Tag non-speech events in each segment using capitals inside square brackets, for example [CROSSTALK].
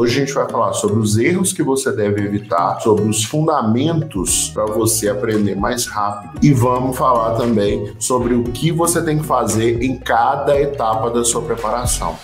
Hoje a gente vai falar sobre os erros que você deve evitar, sobre os fundamentos para você aprender mais rápido e vamos falar também sobre o que você tem que fazer em cada etapa da sua preparação.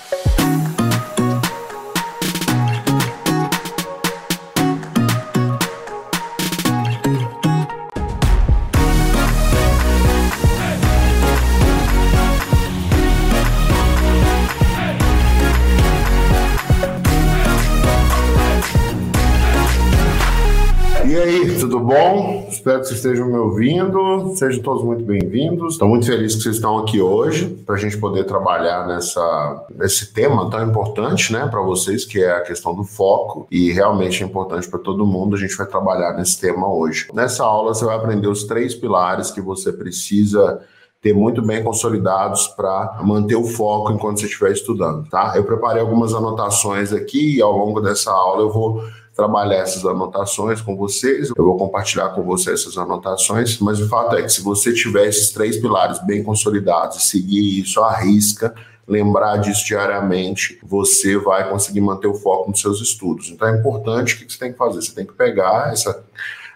Espero que vocês estejam me ouvindo. Sejam todos muito bem-vindos. Estou muito feliz que vocês estão aqui hoje para a gente poder trabalhar nessa, nesse tema tão importante né, para vocês, que é a questão do foco. E realmente é importante para todo mundo. A gente vai trabalhar nesse tema hoje. Nessa aula, você vai aprender os três pilares que você precisa ter muito bem consolidados para manter o foco enquanto você estiver estudando, tá? Eu preparei algumas anotações aqui e ao longo dessa aula eu vou trabalhar essas anotações com vocês. Eu vou compartilhar com vocês essas anotações, mas o fato é que se você tiver esses três pilares bem consolidados e seguir isso à risca, lembrar disso diariamente, você vai conseguir manter o foco nos seus estudos. Então é importante o que você tem que fazer? Você tem que pegar essa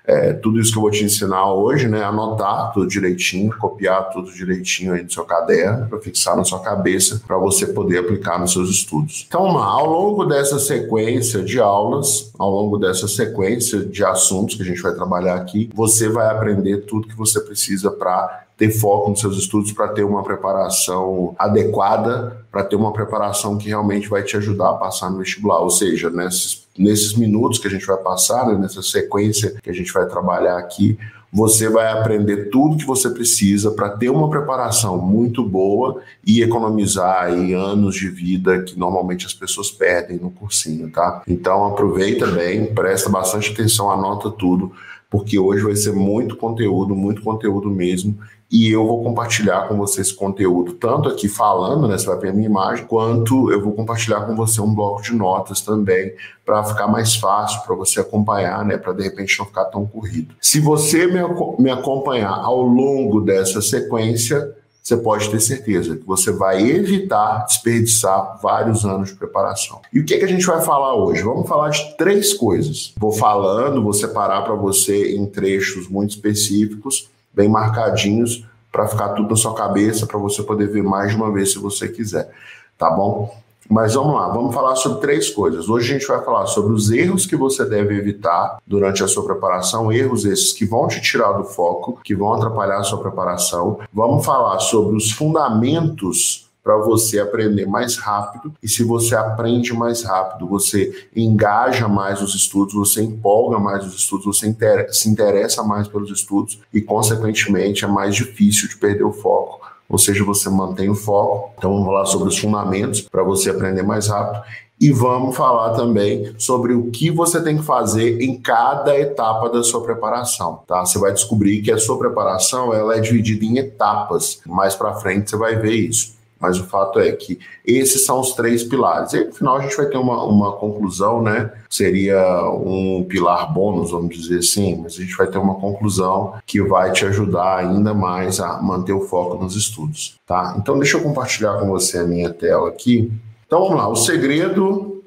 é, tudo isso que eu vou te ensinar hoje, né? Anotar tudo direitinho, copiar tudo direitinho aí no seu caderno, para fixar na sua cabeça, para você poder aplicar nos seus estudos. Então, ao longo dessa sequência de aulas, ao longo dessa sequência de assuntos que a gente vai trabalhar aqui, você vai aprender tudo que você precisa para ter foco nos seus estudos, para ter uma preparação adequada, para ter uma preparação que realmente vai te ajudar a passar no vestibular. Ou seja, nesses nesses minutos que a gente vai passar, né, nessa sequência que a gente vai trabalhar aqui, você vai aprender tudo que você precisa para ter uma preparação muito boa e economizar aí anos de vida que normalmente as pessoas perdem no cursinho, tá? Então aproveita bem, presta bastante atenção, anota tudo, porque hoje vai ser muito conteúdo, muito conteúdo mesmo, e eu vou compartilhar com você esse conteúdo, tanto aqui falando, né, você vai ver a minha imagem, quanto eu vou compartilhar com você um bloco de notas também, para ficar mais fácil para você acompanhar, né, para de repente não ficar tão corrido. Se você me, me acompanhar ao longo dessa sequência, você pode ter certeza que você vai evitar desperdiçar vários anos de preparação. E o que, é que a gente vai falar hoje? Vamos falar de três coisas. Vou falando, vou separar para você em trechos muito específicos bem marcadinhos para ficar tudo na sua cabeça, para você poder ver mais de uma vez se você quiser, tá bom? Mas vamos lá, vamos falar sobre três coisas. Hoje a gente vai falar sobre os erros que você deve evitar durante a sua preparação, erros esses que vão te tirar do foco, que vão atrapalhar a sua preparação. Vamos falar sobre os fundamentos para você aprender mais rápido. E se você aprende mais rápido, você engaja mais os estudos, você empolga mais os estudos, você se interessa mais pelos estudos e, consequentemente, é mais difícil de perder o foco. Ou seja, você mantém o foco. Então, vamos falar sobre os fundamentos para você aprender mais rápido. E vamos falar também sobre o que você tem que fazer em cada etapa da sua preparação, tá? Você vai descobrir que a sua preparação ela é dividida em etapas. Mais para frente você vai ver isso. Mas o fato é que esses são os três pilares. E no final a gente vai ter uma, uma conclusão, né? Seria um pilar bônus, vamos dizer assim, mas a gente vai ter uma conclusão que vai te ajudar ainda mais a manter o foco nos estudos, tá? Então deixa eu compartilhar com você a minha tela aqui. Então vamos lá, o segredo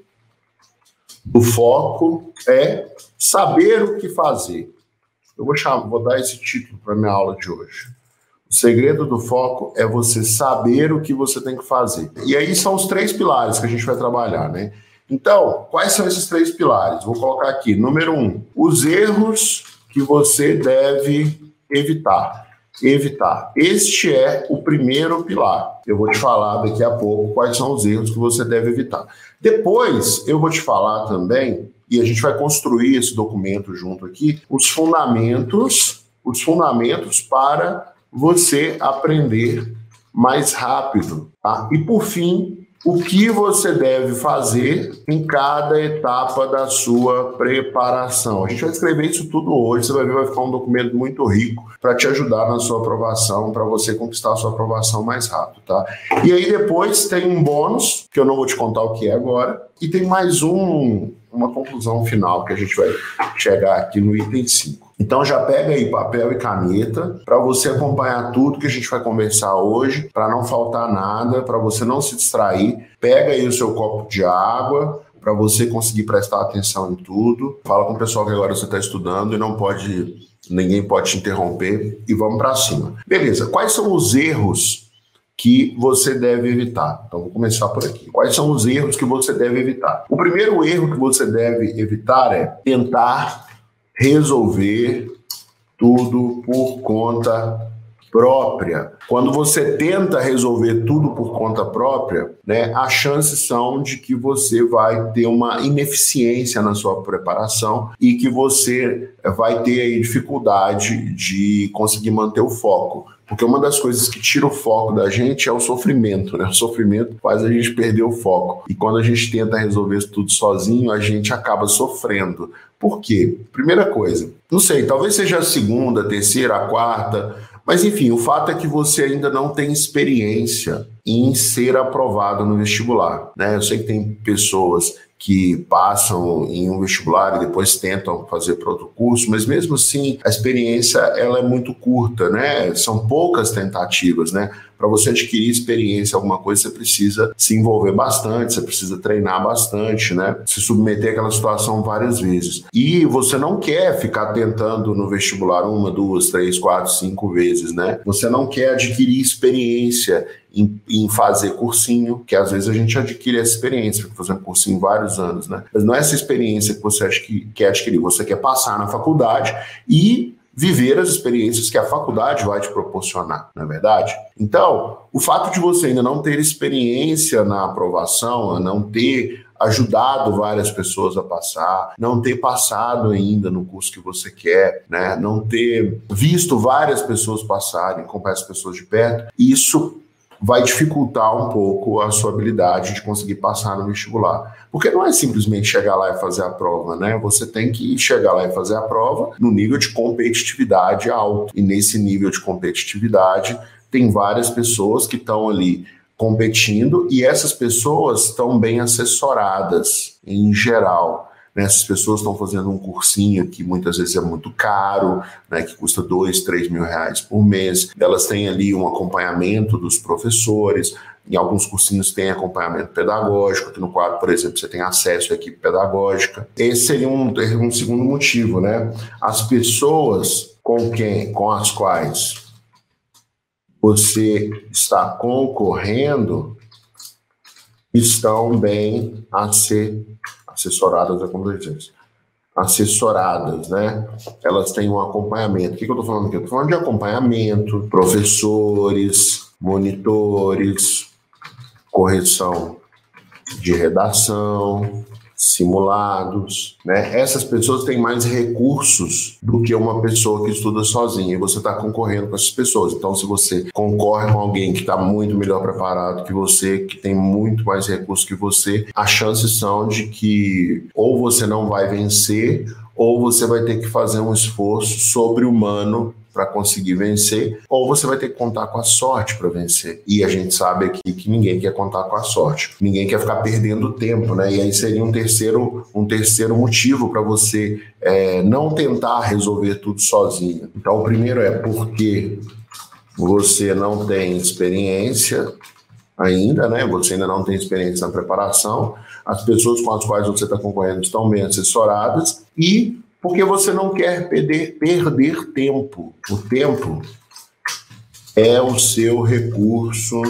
do foco é saber o que fazer. Eu vou, chamar, vou dar esse título para minha aula de hoje. O segredo do foco é você saber o que você tem que fazer. E aí são os três pilares que a gente vai trabalhar, né? Então, quais são esses três pilares? Vou colocar aqui. Número um, os erros que você deve evitar. Evitar. Este é o primeiro pilar. Eu vou te falar daqui a pouco quais são os erros que você deve evitar. Depois, eu vou te falar também, e a gente vai construir esse documento junto aqui, os fundamentos, os fundamentos para você aprender mais rápido. Tá? E por fim, o que você deve fazer em cada etapa da sua preparação. A gente vai escrever isso tudo hoje, você vai ver, vai ficar um documento muito rico para te ajudar na sua aprovação, para você conquistar a sua aprovação mais rápido, tá? E aí depois tem um bônus, que eu não vou te contar o que é agora, e tem mais um, uma conclusão final que a gente vai chegar aqui no item 5. Então já pega aí papel e caneta para você acompanhar tudo que a gente vai conversar hoje, para não faltar nada, para você não se distrair. Pega aí o seu copo de água, para você conseguir prestar atenção em tudo. Fala com o pessoal que agora você está estudando e não pode, ninguém pode te interromper e vamos para cima. Beleza, quais são os erros que você deve evitar? Então, vou começar por aqui. Quais são os erros que você deve evitar? O primeiro erro que você deve evitar é tentar resolver tudo por conta própria. Quando você tenta resolver tudo por conta própria, né, as chances são de que você vai ter uma ineficiência na sua preparação e que você vai ter aí dificuldade de conseguir manter o foco. Porque uma das coisas que tira o foco da gente é o sofrimento, né? O sofrimento faz a gente perder o foco. E quando a gente tenta resolver isso tudo sozinho, a gente acaba sofrendo. Por quê? Primeira coisa, não sei, talvez seja a segunda, a terceira, a quarta, mas enfim, o fato é que você ainda não tem experiência em ser aprovado no vestibular. Né? Eu sei que tem pessoas que passam em um vestibular e depois tentam fazer para outro curso, mas mesmo assim a experiência ela é muito curta, né? São poucas tentativas, né? Para você adquirir experiência, alguma coisa, você precisa se envolver bastante, você precisa treinar bastante, né? Se submeter àquela situação várias vezes. E você não quer ficar tentando no vestibular uma, duas, três, quatro, cinco vezes, né? Você não quer adquirir experiência em, em, fazer cursinho, que às vezes a gente adquire essa experiência, fazendo cursinho vários anos, né? Mas não é essa experiência que você acha que quer adquirir, você quer passar na faculdade e viver as experiências que a faculdade vai te proporcionar, não é verdade? Então, o fato de você ainda não ter experiência na aprovação, não ter ajudado várias pessoas a passar, não ter passado ainda no curso que você quer, né? Não ter visto várias pessoas passarem, acompanhar as pessoas de perto, isso vai dificultar um pouco a sua habilidade de conseguir passar no vestibular. Porque não é simplesmente chegar lá e fazer a prova, né? Você tem que chegar lá e fazer a prova no nível de competitividade alto. E nesse nível de competitividade, tem várias pessoas que estão ali competindo e essas pessoas estão bem assessoradas em geral. Né? Essas pessoas estão fazendo um cursinho que muitas vezes é muito caro, né? que custa dois, três mil reais por mês. Elas têm ali um acompanhamento dos professores. Em alguns cursinhos tem acompanhamento pedagógico, aqui no quadro, por exemplo, você tem acesso à equipe pedagógica. Esse seria um, um segundo motivo, né? As pessoas com quem, com as quais você está concorrendo estão bem a ser assessoradas, como diz, assessoradas, né? Elas têm um acompanhamento. O que, que eu estou falando aqui? Eu estou falando de acompanhamento, professores, monitores, correção de redação, simulados, né? Essas pessoas têm mais recursos do que uma pessoa que estuda sozinha e você está concorrendo com essas pessoas. Então, se você concorre com alguém que está muito melhor preparado que você, que tem muito mais recursos que você, as chances são de que ou você não vai vencer ou você vai ter que fazer um esforço sobre-humano para conseguir vencer, ou você vai ter que contar com a sorte para vencer. E a gente sabe aqui que ninguém quer contar com a sorte. Ninguém quer ficar perdendo tempo, né? E aí seria um terceiro, um terceiro motivo para você é, não tentar resolver tudo sozinho. Então, o primeiro é porque você não tem experiência ainda, né? Você ainda não tem experiência na preparação. As pessoas com as quais você está concorrendo estão bem assessoradas e porque você não quer perder, perder tempo. O tempo é o seu recurso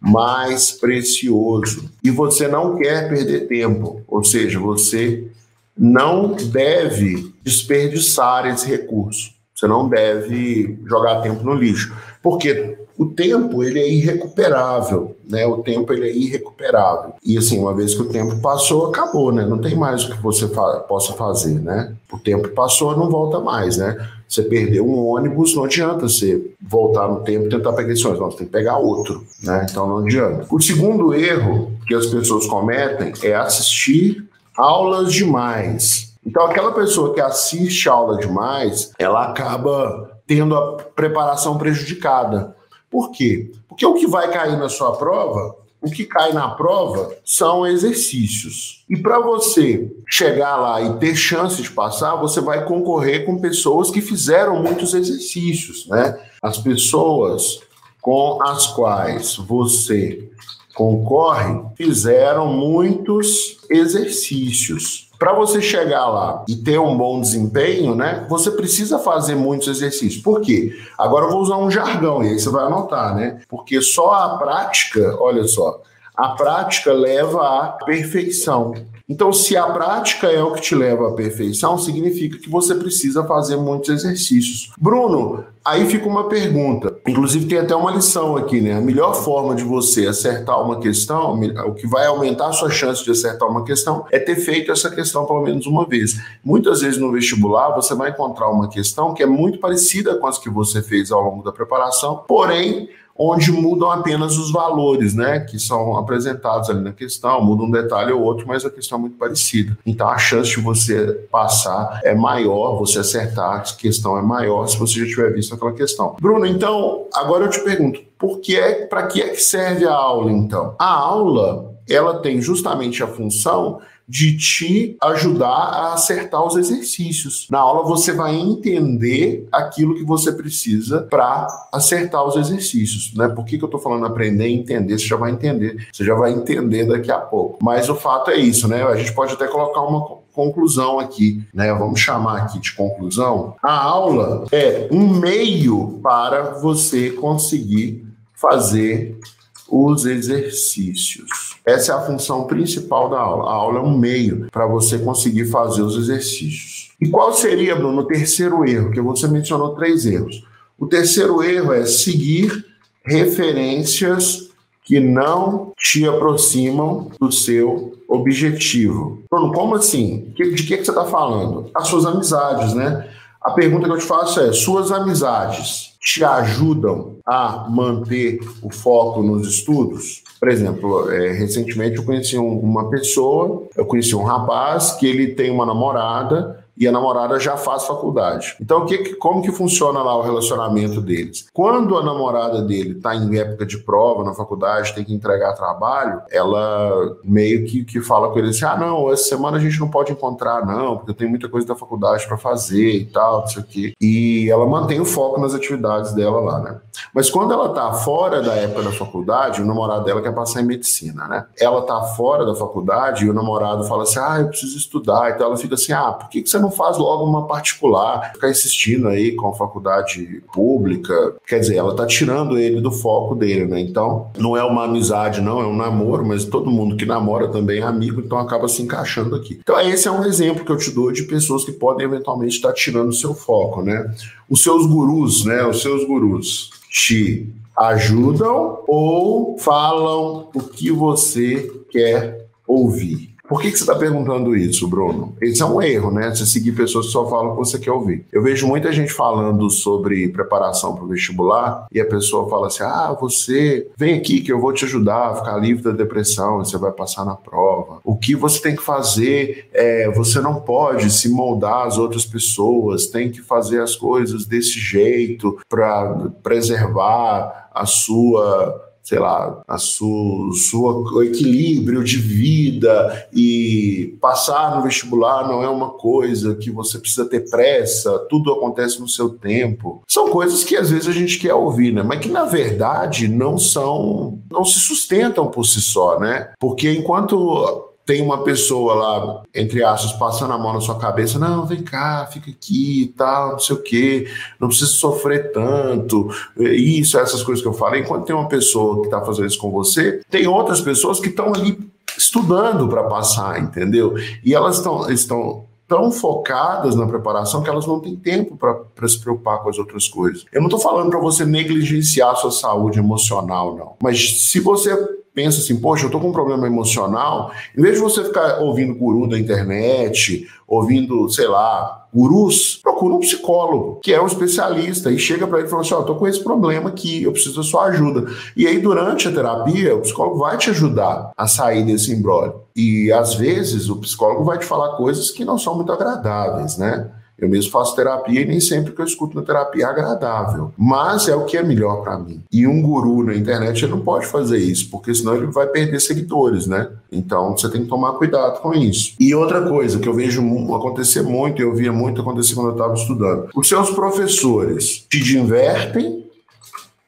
mais precioso. E você não quer perder tempo, ou seja, você não deve desperdiçar esse recurso. Você não deve jogar tempo no lixo, porque o tempo ele é irrecuperável, né? O tempo ele é irrecuperável. E assim, uma vez que o tempo passou, acabou, né? Não tem mais o que você fa possa fazer, né? O tempo passou, não volta mais, né? Você perdeu um ônibus, não adianta você voltar no tempo e tentar pegar esse ônibus, não, você tem que pegar outro, né? Então não adianta. O segundo erro que as pessoas cometem é assistir aulas demais. Então aquela pessoa que assiste aula demais, ela acaba tendo a preparação prejudicada. Por quê? Porque o que vai cair na sua prova, o que cai na prova são exercícios. E para você chegar lá e ter chance de passar, você vai concorrer com pessoas que fizeram muitos exercícios, né? As pessoas com as quais você concorrem fizeram muitos exercícios. Para você chegar lá e ter um bom desempenho, né, você precisa fazer muitos exercícios. Por quê? Agora eu vou usar um jargão e aí você vai anotar, né? Porque só a prática, olha só, a prática leva à perfeição. Então, se a prática é o que te leva à perfeição, significa que você precisa fazer muitos exercícios. Bruno, aí fica uma pergunta. Inclusive, tem até uma lição aqui, né? A melhor forma de você acertar uma questão, o que vai aumentar a sua chance de acertar uma questão, é ter feito essa questão pelo menos uma vez. Muitas vezes no vestibular, você vai encontrar uma questão que é muito parecida com as que você fez ao longo da preparação, porém onde mudam apenas os valores, né, que são apresentados ali na questão, muda um detalhe ou outro, mas a questão é muito parecida. Então a chance de você passar é maior, você acertar a questão é maior se você já tiver visto aquela questão. Bruno, então agora eu te pergunto, por que é, para que é que serve a aula então? A aula, ela tem justamente a função de te ajudar a acertar os exercícios. Na aula você vai entender aquilo que você precisa para acertar os exercícios, né? Por que, que eu estou falando aprender e entender? Você já vai entender, você já vai entender daqui a pouco. Mas o fato é isso, né? A gente pode até colocar uma conclusão aqui, né? Vamos chamar aqui de conclusão. A aula é um meio para você conseguir fazer os exercícios. Essa é a função principal da aula. A aula é um meio para você conseguir fazer os exercícios. E qual seria, Bruno, o terceiro erro? Que você mencionou três erros. O terceiro erro é seguir referências que não te aproximam do seu objetivo. Bruno, como assim? De que, que você está falando? As suas amizades, né? A pergunta que eu te faço é: suas amizades te ajudam a manter o foco nos estudos? Por exemplo, é, recentemente eu conheci um, uma pessoa, eu conheci um rapaz que ele tem uma namorada e a namorada já faz faculdade. Então, que, como que funciona lá o relacionamento deles? Quando a namorada dele está em época de prova na faculdade, tem que entregar trabalho, ela meio que, que fala com ele assim: ah, não, essa semana a gente não pode encontrar, não, porque eu tenho muita coisa da faculdade para fazer e tal, não sei o quê. E ela mantém o foco nas atividades dela lá, né? Mas quando ela tá fora da época da faculdade, o namorado dela quer passar em medicina, né? Ela tá fora da faculdade e o namorado fala assim: ah, eu preciso estudar. Então ela fica assim: ah, por que, que você não não faz logo uma particular, ficar insistindo aí com a faculdade pública. Quer dizer, ela tá tirando ele do foco dele, né? Então, não é uma amizade, não, é um namoro, mas todo mundo que namora também é amigo, então acaba se encaixando aqui. Então, esse é um exemplo que eu te dou de pessoas que podem eventualmente estar tirando o seu foco, né? Os seus gurus, né? Os seus gurus te ajudam ou falam o que você quer ouvir. Por que, que você está perguntando isso, Bruno? Isso é um erro, né? Você seguir pessoas que só falam o que você quer ouvir. Eu vejo muita gente falando sobre preparação para o vestibular e a pessoa fala assim: ah, você vem aqui que eu vou te ajudar a ficar livre da depressão, você vai passar na prova. O que você tem que fazer é você não pode se moldar às outras pessoas, tem que fazer as coisas desse jeito para preservar a sua sei lá, a sua, sua equilíbrio de vida e passar no vestibular não é uma coisa que você precisa ter pressa, tudo acontece no seu tempo. São coisas que às vezes a gente quer ouvir, né? Mas que na verdade não são, não se sustentam por si só, né? Porque enquanto tem uma pessoa lá, entre aspas, passando a mão na sua cabeça, não, vem cá, fica aqui e tal, não sei o quê, não precisa sofrer tanto, isso, essas coisas que eu falei. Enquanto tem uma pessoa que está fazendo isso com você, tem outras pessoas que estão ali estudando para passar, entendeu? E elas estão estão tão focadas na preparação que elas não têm tempo para se preocupar com as outras coisas. Eu não estou falando para você negligenciar a sua saúde emocional, não. Mas se você pensa assim, poxa, eu tô com um problema emocional, em vez de você ficar ouvindo guru da internet, ouvindo, sei lá, gurus, procura um psicólogo, que é um especialista, e chega para ele e fala assim: Ó, oh, tô com esse problema aqui, eu preciso da sua ajuda. E aí, durante a terapia, o psicólogo vai te ajudar a sair desse embrólio. E às vezes o psicólogo vai te falar coisas que não são muito agradáveis, né? Eu mesmo faço terapia e nem sempre que eu escuto na terapia é agradável. Mas é o que é melhor para mim. E um guru na internet ele não pode fazer isso, porque senão ele vai perder seguidores, né? Então você tem que tomar cuidado com isso. E outra coisa que eu vejo acontecer muito, eu via muito acontecer quando eu estava estudando: os seus professores te divertem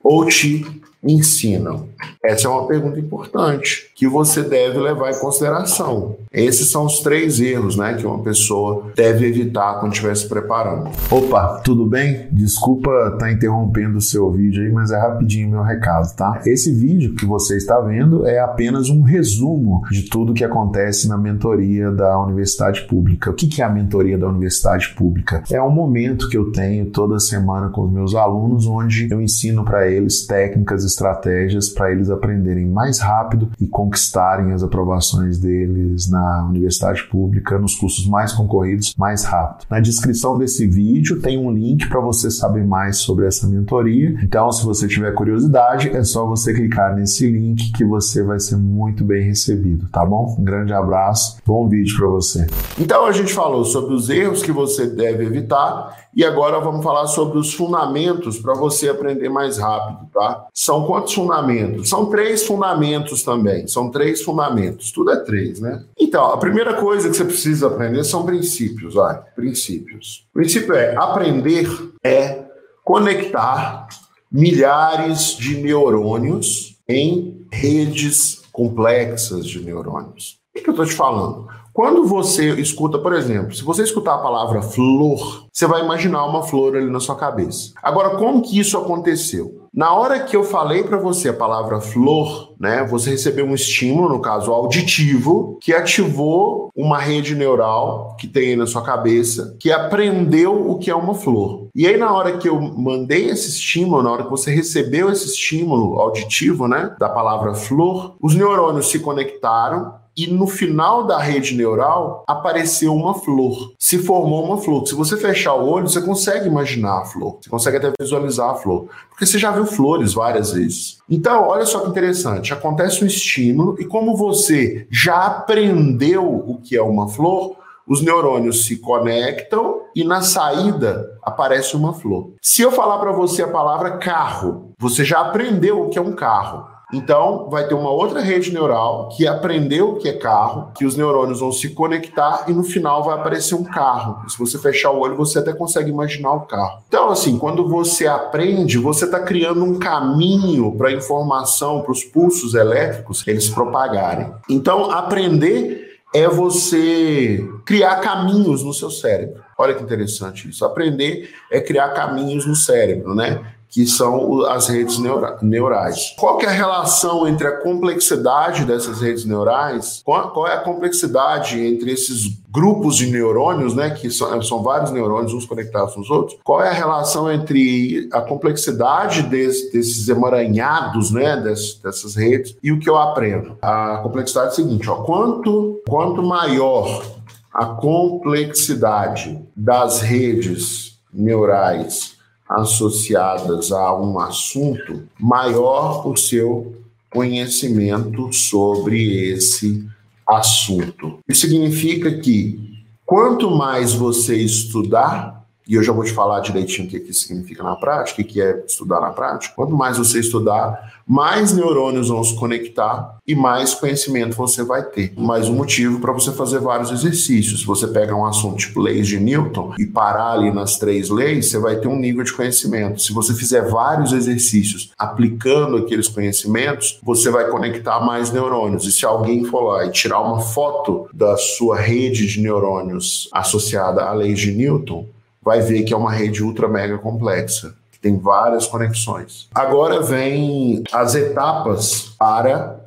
ou te ensinam? Essa é uma pergunta importante que você deve levar em consideração. Esses são os três erros né, que uma pessoa deve evitar quando estiver se preparando. Opa, tudo bem? Desculpa estar tá interrompendo o seu vídeo aí, mas é rapidinho meu recado, tá? Esse vídeo que você está vendo é apenas um resumo de tudo que acontece na mentoria da Universidade Pública. O que é a mentoria da Universidade Pública? É um momento que eu tenho toda semana com os meus alunos, onde eu ensino para eles técnicas, estratégias para eles aprenderem mais rápido e conquistarem as aprovações deles na universidade pública, nos cursos mais concorridos, mais rápido. Na descrição desse vídeo tem um link para você saber mais sobre essa mentoria. Então, se você tiver curiosidade, é só você clicar nesse link que você vai ser muito bem recebido, tá bom? Um grande abraço, bom vídeo para você. Então, a gente falou sobre os erros que você deve evitar e agora vamos falar sobre os fundamentos para você aprender mais rápido, tá? São quantos fundamentos? São três fundamentos também. São três fundamentos. Tudo é três, né? Então, a primeira coisa que você precisa aprender são princípios, vai. Princípios. O princípio é aprender é conectar milhares de neurônios em redes complexas de neurônios. O que eu estou te falando? Quando você escuta, por exemplo, se você escutar a palavra flor, você vai imaginar uma flor ali na sua cabeça. Agora, como que isso aconteceu? Na hora que eu falei para você a palavra flor, né, você recebeu um estímulo, no caso auditivo, que ativou uma rede neural que tem aí na sua cabeça, que aprendeu o que é uma flor. E aí, na hora que eu mandei esse estímulo, na hora que você recebeu esse estímulo auditivo, né, da palavra flor, os neurônios se conectaram e no final da rede neural apareceu uma flor. Se formou uma flor. Se você fechar o olho, você consegue imaginar a flor. Você consegue até visualizar a flor. Porque você já viu flores várias vezes. Então, olha só que interessante. Acontece um estímulo e como você já aprendeu o que é uma flor, os neurônios se conectam e na saída aparece uma flor. Se eu falar para você a palavra carro, você já aprendeu o que é um carro. Então, vai ter uma outra rede neural que aprendeu o que é carro, que os neurônios vão se conectar e no final vai aparecer um carro. Se você fechar o olho, você até consegue imaginar o carro. Então, assim, quando você aprende, você está criando um caminho para a informação, para os pulsos elétricos eles propagarem. Então, aprender é você criar caminhos no seu cérebro. Olha que interessante isso. Aprender é criar caminhos no cérebro, né? Que são as redes neura neurais. Qual é a relação entre a complexidade dessas redes neurais? Qual, é a complexidade entre esses grupos de neurônios, né, que são, vários neurônios uns conectados com os outros? Qual é a relação entre a complexidade desse, desses emaranhados, né, dessas, dessas redes e o que eu aprendo? A complexidade é a seguinte, ó, quanto, quanto maior a complexidade das redes neurais associadas a um assunto, maior o seu conhecimento sobre esse assunto. Isso significa que quanto mais você estudar, e eu já vou te falar direitinho o que, que significa na prática, o que é estudar na prática. Quanto mais você estudar, mais neurônios vão se conectar e mais conhecimento você vai ter. Mais um motivo para você fazer vários exercícios. Se você pega um assunto tipo leis de Newton e parar ali nas três leis, você vai ter um nível de conhecimento. Se você fizer vários exercícios aplicando aqueles conhecimentos, você vai conectar mais neurônios. E se alguém for lá e tirar uma foto da sua rede de neurônios associada à lei de Newton, vai ver que é uma rede ultra mega complexa, que tem várias conexões. Agora vem as etapas para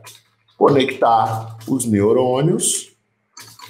conectar os neurônios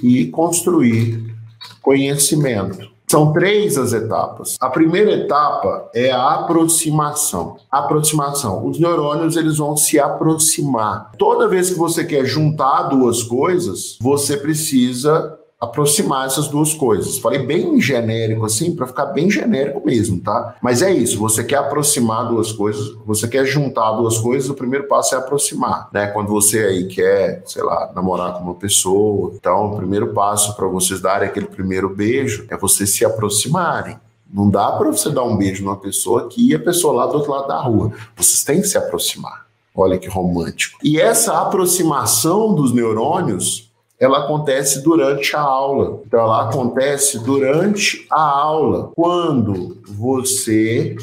e construir conhecimento. São três as etapas. A primeira etapa é a aproximação. Aproximação. Os neurônios eles vão se aproximar. Toda vez que você quer juntar duas coisas, você precisa aproximar essas duas coisas. Falei bem genérico assim, para ficar bem genérico mesmo, tá? Mas é isso, você quer aproximar duas coisas, você quer juntar duas coisas, o primeiro passo é aproximar, né? Quando você aí quer, sei lá, namorar com uma pessoa, então o primeiro passo para vocês darem aquele primeiro beijo é vocês se aproximarem. Não dá para você dar um beijo numa pessoa aqui e a pessoa lá do outro lado da rua. Vocês têm que se aproximar. Olha que romântico. E essa aproximação dos neurônios ela acontece durante a aula. Então, ela acontece durante a aula, quando você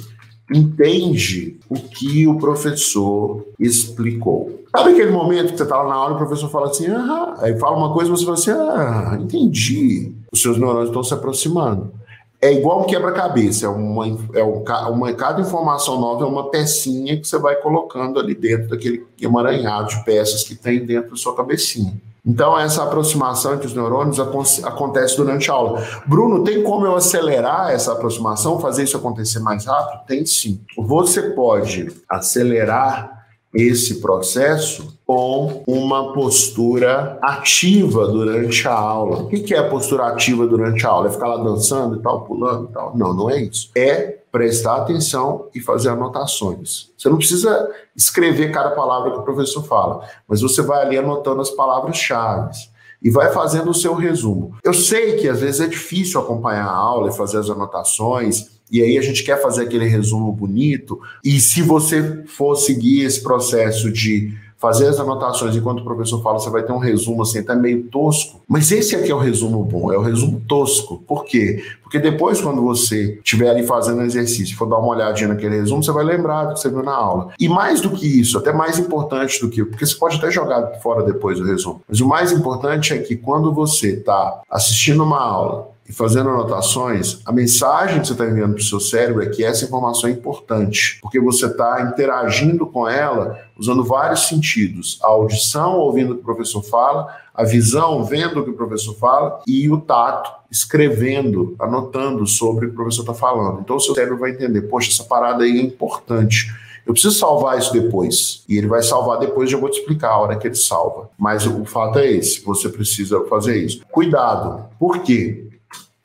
entende o que o professor explicou. Sabe aquele momento que você está lá na aula e o professor fala assim, ah, aí fala uma coisa e você fala assim, ah, entendi. Os seus neurônios estão se aproximando. É igual um quebra-cabeça, é uma, é uma, cada informação nova é uma pecinha que você vai colocando ali dentro daquele emaranhado de peças que tem dentro da sua cabecinha. Então, essa aproximação entre os neurônios acontece durante a aula. Bruno, tem como eu acelerar essa aproximação, fazer isso acontecer mais rápido? Tem sim. Você pode acelerar esse processo com uma postura ativa durante a aula. O que é a postura ativa durante a aula? É ficar lá dançando e tal, pulando e tal? Não, não é isso. É prestar atenção e fazer anotações. Você não precisa escrever cada palavra que o professor fala, mas você vai ali anotando as palavras-chave e vai fazendo o seu resumo. Eu sei que às vezes é difícil acompanhar a aula e fazer as anotações e aí a gente quer fazer aquele resumo bonito. E se você for seguir esse processo de fazer as anotações enquanto o professor fala, você vai ter um resumo assim, até meio tosco. Mas esse aqui é o resumo bom, é o resumo tosco. Por quê? Porque depois, quando você estiver ali fazendo exercício, for dar uma olhadinha naquele resumo, você vai lembrar do que você viu na aula. E mais do que isso, até mais importante do que, porque você pode até jogar fora depois o resumo. Mas o mais importante é que quando você está assistindo uma aula e fazendo anotações, a mensagem que você está enviando para o seu cérebro é que essa informação é importante, porque você está interagindo com ela usando vários sentidos: a audição, ouvindo o que o professor fala, a visão, vendo o que o professor fala, e o tato, escrevendo, anotando sobre o que o professor está falando. Então o seu cérebro vai entender: poxa, essa parada aí é importante. Eu preciso salvar isso depois. E ele vai salvar depois, já vou te explicar a hora que ele salva. Mas o fato é esse: você precisa fazer isso. Cuidado. Por quê?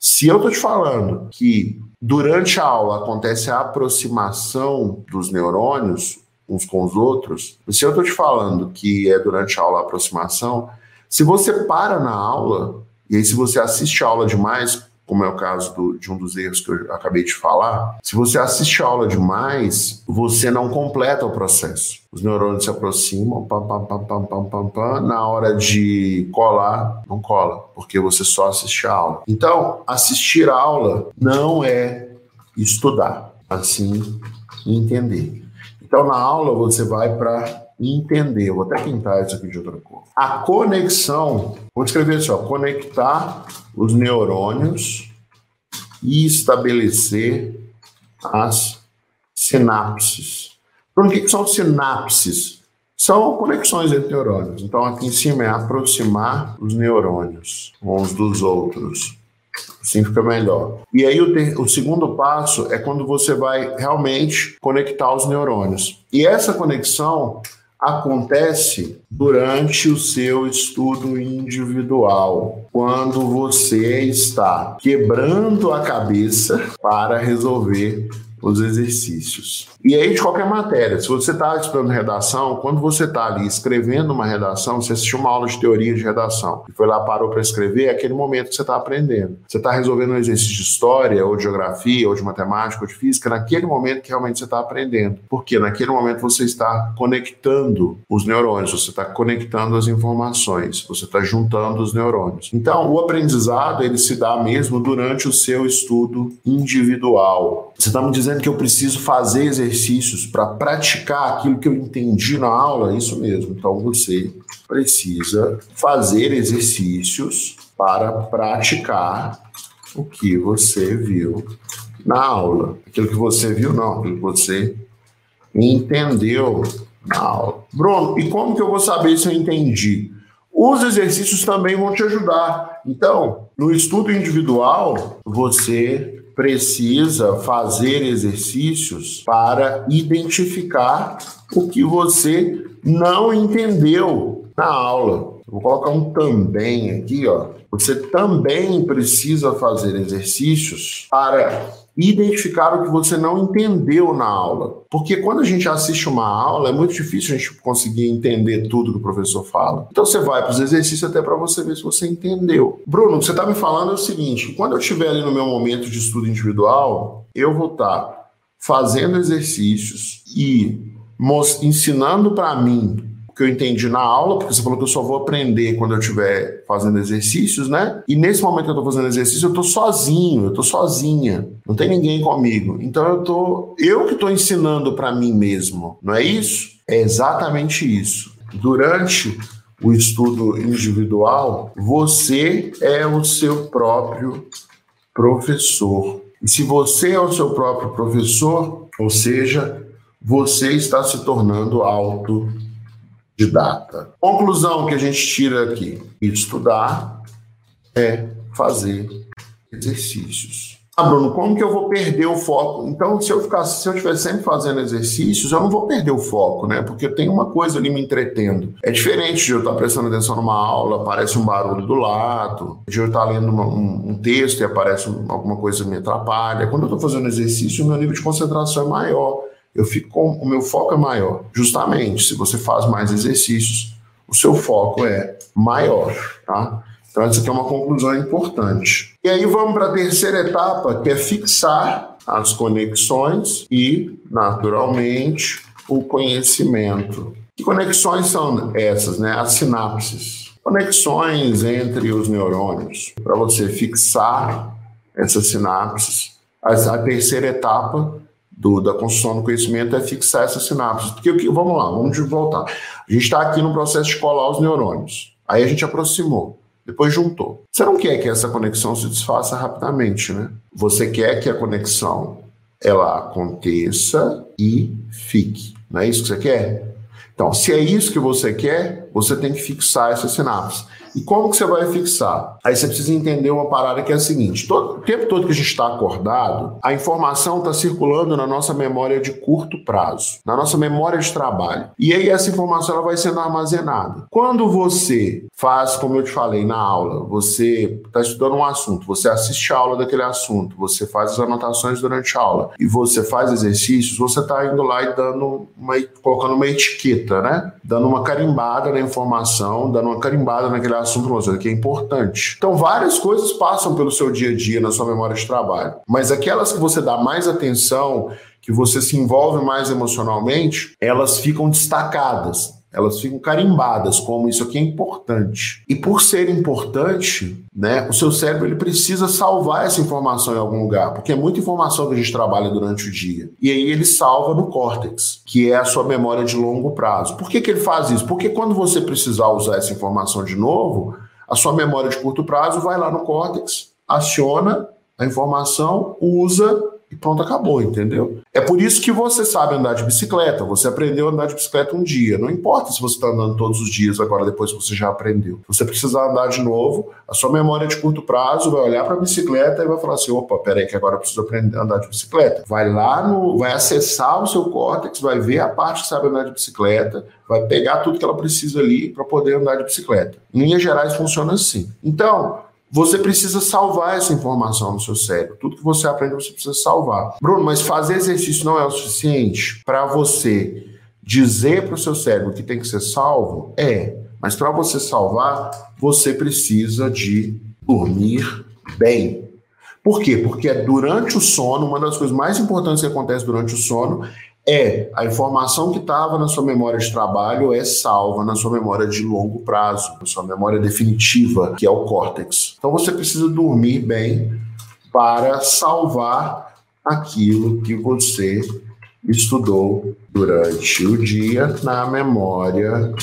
Se eu estou te falando que durante a aula acontece a aproximação dos neurônios uns com os outros, se eu estou te falando que é durante a aula a aproximação, se você para na aula, e aí se você assiste a aula demais, como é o caso do, de um dos erros que eu acabei de falar, se você assiste a aula demais, você não completa o processo. Os neurônios se aproximam, pam, pam, pam, pam, pam, pam, pam, na hora de colar, não cola, porque você só assiste a aula. Então, assistir a aula não é estudar, assim entender. Então, na aula você vai para entender. Vou até pintar isso aqui de outra cor. A conexão, vou escrever assim, ó, conectar os neurônios e estabelecer as sinapses. Por que, que são sinapses? São conexões entre neurônios. Então, aqui em cima é aproximar os neurônios uns dos outros. Assim fica melhor. E aí o, ter, o segundo passo é quando você vai realmente conectar os neurônios. E essa conexão acontece durante o seu estudo individual, quando você está quebrando a cabeça para resolver os exercícios. E aí, de qualquer matéria, se você está estudando redação, quando você está ali escrevendo uma redação, você assistiu uma aula de teoria de redação e foi lá, parou para escrever, é aquele momento que você está aprendendo. Você está resolvendo um exercício de história, ou de geografia, ou de matemática, ou de física, naquele momento que realmente você está aprendendo. Porque naquele momento você está conectando os neurônios, você está conectando as informações, você está juntando os neurônios. Então, o aprendizado, ele se dá mesmo durante o seu estudo individual. Você está me dizendo dizendo que eu preciso fazer exercícios para praticar aquilo que eu entendi na aula, é isso mesmo. Então você precisa fazer exercícios para praticar o que você viu na aula. Aquilo que você viu, não, aquilo que você entendeu na aula. Bruno, e como que eu vou saber se eu entendi? Os exercícios também vão te ajudar. Então, no estudo individual, você precisa fazer exercícios para identificar o que você não entendeu na aula. Vou colocar um também aqui, ó. Você também precisa fazer exercícios para identificar o que você não entendeu na aula. Porque quando a gente assiste uma aula, é muito difícil a gente conseguir entender tudo que o professor fala. Então você vai para os exercícios até para você ver se você entendeu. Bruno, o que você está me falando é o seguinte: quando eu estiver ali no meu momento de estudo individual, eu vou estar tá fazendo exercícios e ensinando para mim que eu entendi na aula, porque você falou que eu só vou aprender quando eu estiver fazendo exercícios, né? E nesse momento que eu estou fazendo exercício, eu estou sozinho, eu estou sozinha, não tem ninguém comigo. Então eu tô, eu que estou ensinando para mim mesmo, não é isso? É exatamente isso. Durante o estudo individual, você é o seu próprio professor. E se você é o seu próprio professor, ou seja, você está se tornando autodidata. Conclusão que a gente tira aqui: estudar é fazer exercícios. Ah, Bruno, como que eu vou perder o foco? Então, se eu ficar, se eu estiver sempre fazendo exercícios, eu não vou perder o foco, né? Porque tem uma coisa ali me entretendo. É diferente de eu estar prestando atenção numa aula, aparece um barulho do lado, de eu estar lendo uma, um, um, texto e aparece alguma coisa que me atrapalha. Quando eu estou fazendo exercício, o meu nível de concentração é maior. Eu fico com o meu foco é maior. Justamente, se você faz mais exercícios, o seu foco é maior, tá? Então, essa aqui é uma conclusão importante. E aí vamos para a terceira etapa, que é fixar as conexões e, naturalmente, o conhecimento. Que conexões são essas, né? As sinapses. Conexões entre os neurônios. Para você fixar essas sinapses, a terceira etapa do, da construção do conhecimento é fixar essas sinapses. Porque, vamos lá, vamos voltar. A gente está aqui no processo de colar os neurônios. Aí a gente aproximou depois juntou. Você não quer que essa conexão se desfaça rapidamente, né? Você quer que a conexão ela aconteça e fique. Não é isso que você quer? Então, se é isso que você quer, você tem que fixar essa sinapse. E como que você vai fixar? Aí você precisa entender uma parada que é a seguinte: todo, o tempo todo que a gente está acordado, a informação está circulando na nossa memória de curto prazo, na nossa memória de trabalho. E aí essa informação ela vai sendo armazenada. Quando você faz, como eu te falei na aula, você está estudando um assunto, você assiste a aula daquele assunto, você faz as anotações durante a aula e você faz exercícios, você está indo lá e dando uma, colocando uma etiqueta, né? Dando uma carimbada na informação, dando uma carimbada naquele assunto assunto você que é importante. Então, várias coisas passam pelo seu dia a dia na sua memória de trabalho, mas aquelas que você dá mais atenção, que você se envolve mais emocionalmente, elas ficam destacadas elas ficam carimbadas como isso aqui é importante. E por ser importante, né, o seu cérebro ele precisa salvar essa informação em algum lugar, porque é muita informação que a gente trabalha durante o dia. E aí ele salva no córtex, que é a sua memória de longo prazo. Por que, que ele faz isso? Porque quando você precisar usar essa informação de novo, a sua memória de curto prazo vai lá no córtex, aciona a informação, usa e pronto, acabou, entendeu? É por isso que você sabe andar de bicicleta, você aprendeu a andar de bicicleta um dia. Não importa se você está andando todos os dias agora, depois que você já aprendeu. Se você precisar andar de novo, a sua memória de curto prazo vai olhar para a bicicleta e vai falar assim: opa, peraí, que agora eu preciso aprender a andar de bicicleta. Vai lá no. vai acessar o seu córtex, vai ver a parte que sabe andar de bicicleta, vai pegar tudo que ela precisa ali para poder andar de bicicleta. Em linhas gerais, funciona assim. Então, você precisa salvar essa informação no seu cérebro. Tudo que você aprende, você precisa salvar. Bruno, mas fazer exercício não é o suficiente para você dizer para o seu cérebro que tem que ser salvo? É. Mas para você salvar, você precisa de dormir bem. Por quê? Porque é durante o sono, uma das coisas mais importantes que acontece durante o sono é a informação que estava na sua memória de trabalho é salva na sua memória de longo prazo, na sua memória definitiva, que é o córtex. Então você precisa dormir bem para salvar aquilo que você estudou durante o dia na memória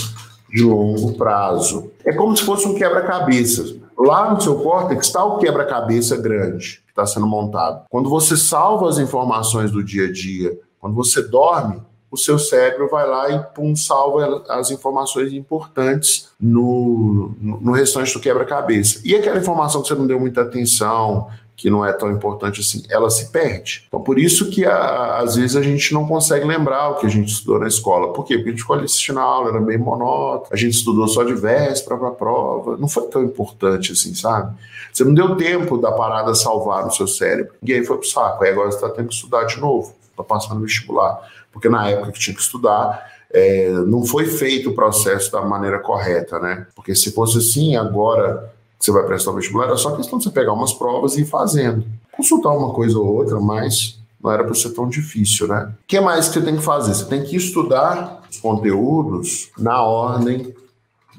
de longo prazo. É como se fosse um quebra-cabeça. Lá no seu córtex está o quebra-cabeça grande que está sendo montado. Quando você salva as informações do dia a dia quando você dorme, o seu cérebro vai lá e pum, salva as informações importantes no, no restante do quebra-cabeça. E aquela informação que você não deu muita atenção, que não é tão importante assim, ela se perde. Então, por isso que a, às vezes a gente não consegue lembrar o que a gente estudou na escola. Por quê? Porque a gente ficou assistindo a aula, era bem monótono, a gente estudou só de véspera para a prova, não foi tão importante assim, sabe? Você não deu tempo da parada salvar no seu cérebro. E aí foi pro saco. Aí agora você está tendo que estudar de novo para passar no vestibular. Porque na época que tinha que estudar, é, não foi feito o processo da maneira correta, né? Porque se fosse assim, agora que você vai prestar o vestibular, é só questão de você pegar umas provas e ir fazendo. Consultar uma coisa ou outra, mas não era para ser tão difícil, né? O que mais que você tem que fazer? Você tem que estudar os conteúdos na ordem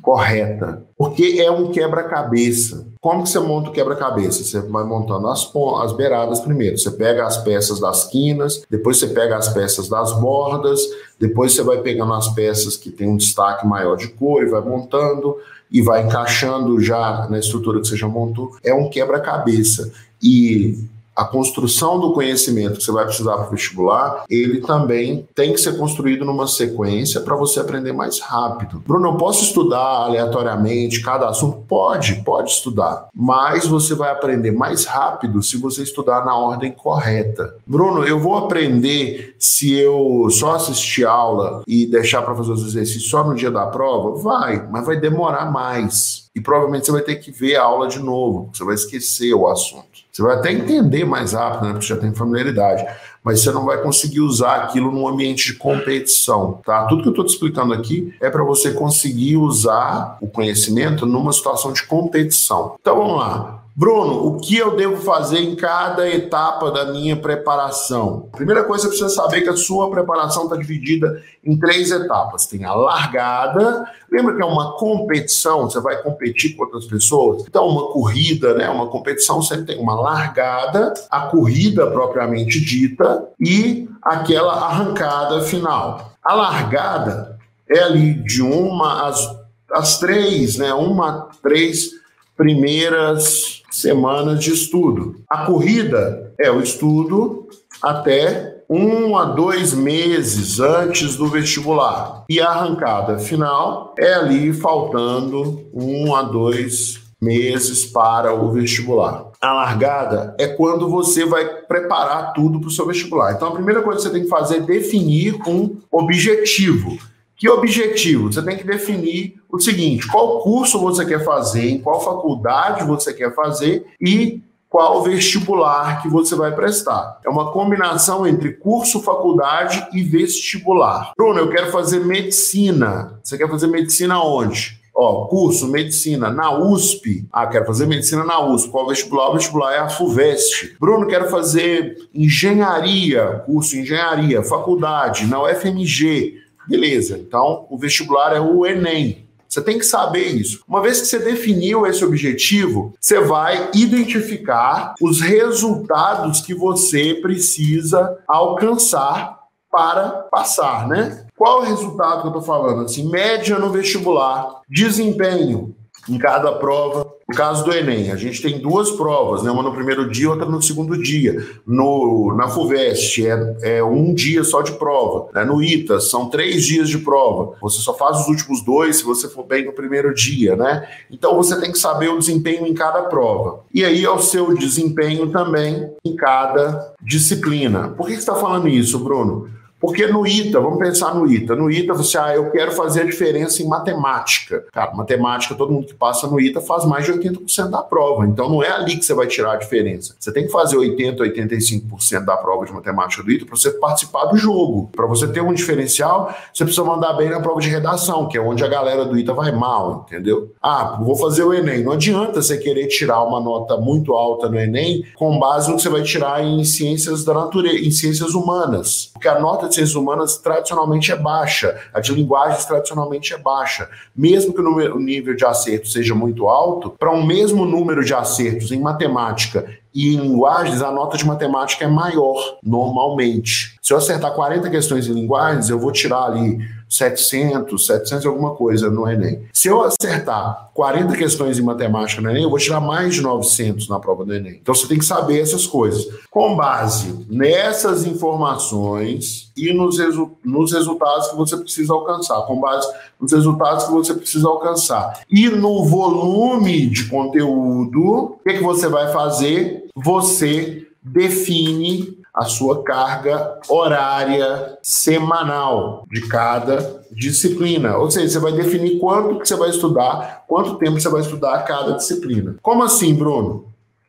correta, porque é um quebra-cabeça. Como que você monta o quebra-cabeça? Você vai montando as, as beiradas primeiro. Você pega as peças das quinas, depois você pega as peças das bordas, depois você vai pegando as peças que tem um destaque maior de cor e vai montando e vai encaixando já na estrutura que você já montou. É um quebra-cabeça. E a construção do conhecimento que você vai precisar para o vestibular, ele também tem que ser construído numa sequência para você aprender mais rápido. Bruno, eu posso estudar aleatoriamente cada assunto? Pode, pode estudar, mas você vai aprender mais rápido se você estudar na ordem correta. Bruno, eu vou aprender se eu só assistir aula e deixar para fazer os exercícios só no dia da prova? Vai, mas vai demorar mais. E provavelmente você vai ter que ver a aula de novo, você vai esquecer o assunto. Você vai até entender mais rápido, né, porque já tem familiaridade, mas você não vai conseguir usar aquilo num ambiente de competição, tá? Tudo que eu estou te explicando aqui é para você conseguir usar o conhecimento numa situação de competição. Então vamos lá. Bruno, o que eu devo fazer em cada etapa da minha preparação? Primeira coisa, você precisa saber que a sua preparação está dividida em três etapas. Tem a largada, lembra que é uma competição, você vai competir com outras pessoas? Então, uma corrida, né? Uma competição sempre tem uma largada, a corrida propriamente dita e aquela arrancada final. A largada é ali de uma às, às três, né? Uma, três primeiras semanas de estudo. A corrida é o estudo até um a dois meses antes do vestibular. E a arrancada final é ali faltando um a dois meses para o vestibular. A largada é quando você vai preparar tudo para o seu vestibular. Então, a primeira coisa que você tem que fazer é definir um objetivo. Que objetivo? Você tem que definir o seguinte: qual curso você quer fazer, em qual faculdade você quer fazer e qual vestibular que você vai prestar. É uma combinação entre curso, faculdade e vestibular. Bruno, eu quero fazer medicina. Você quer fazer medicina onde? Ó, curso, medicina, na USP. Ah, quero fazer medicina na USP. Qual vestibular? O vestibular é a FUVEST. Bruno, quero fazer engenharia, curso engenharia, faculdade, na UFMG. Beleza, então o vestibular é o Enem. Você tem que saber isso. Uma vez que você definiu esse objetivo, você vai identificar os resultados que você precisa alcançar para passar, né? Qual o resultado que eu estou falando? Assim, média no vestibular, desempenho, em cada prova. No caso do Enem, a gente tem duas provas, né? uma no primeiro dia outra no segundo dia. No, na FUVEST é, é um dia só de prova. Né? No ITA são três dias de prova. Você só faz os últimos dois se você for bem no primeiro dia, né? Então você tem que saber o desempenho em cada prova. E aí é o seu desempenho também em cada disciplina. Por que você está falando isso, Bruno? Porque no ITA, vamos pensar no ITA. No ITA, você, ah, eu quero fazer a diferença em matemática. Cara, matemática, todo mundo que passa no ITA faz mais de 80% da prova. Então não é ali que você vai tirar a diferença. Você tem que fazer 80%, 85% da prova de matemática do ITA para você participar do jogo. Para você ter um diferencial, você precisa mandar bem na prova de redação, que é onde a galera do ITA vai mal, entendeu? Ah, vou fazer o Enem. Não adianta você querer tirar uma nota muito alta no Enem com base no que você vai tirar em ciências da natureza, em ciências humanas. Porque a nota de ciências humanas tradicionalmente é baixa, a de linguagens tradicionalmente é baixa. Mesmo que o nível de acerto seja muito alto, para um mesmo número de acertos em matemática e em linguagens, a nota de matemática é maior, normalmente. Se eu acertar 40 questões em linguagens, eu vou tirar ali 700, 700 e alguma coisa no Enem. Se eu acertar 40 questões em matemática no Enem, eu vou tirar mais de 900 na prova do Enem. Então você tem que saber essas coisas. Com base nessas informações e nos, resu nos resultados que você precisa alcançar, com base nos resultados que você precisa alcançar e no volume de conteúdo, o que, que você vai fazer? Você define a sua carga horária semanal de cada disciplina. Ou seja, você vai definir quanto que você vai estudar, quanto tempo você vai estudar cada disciplina. Como assim, Bruno?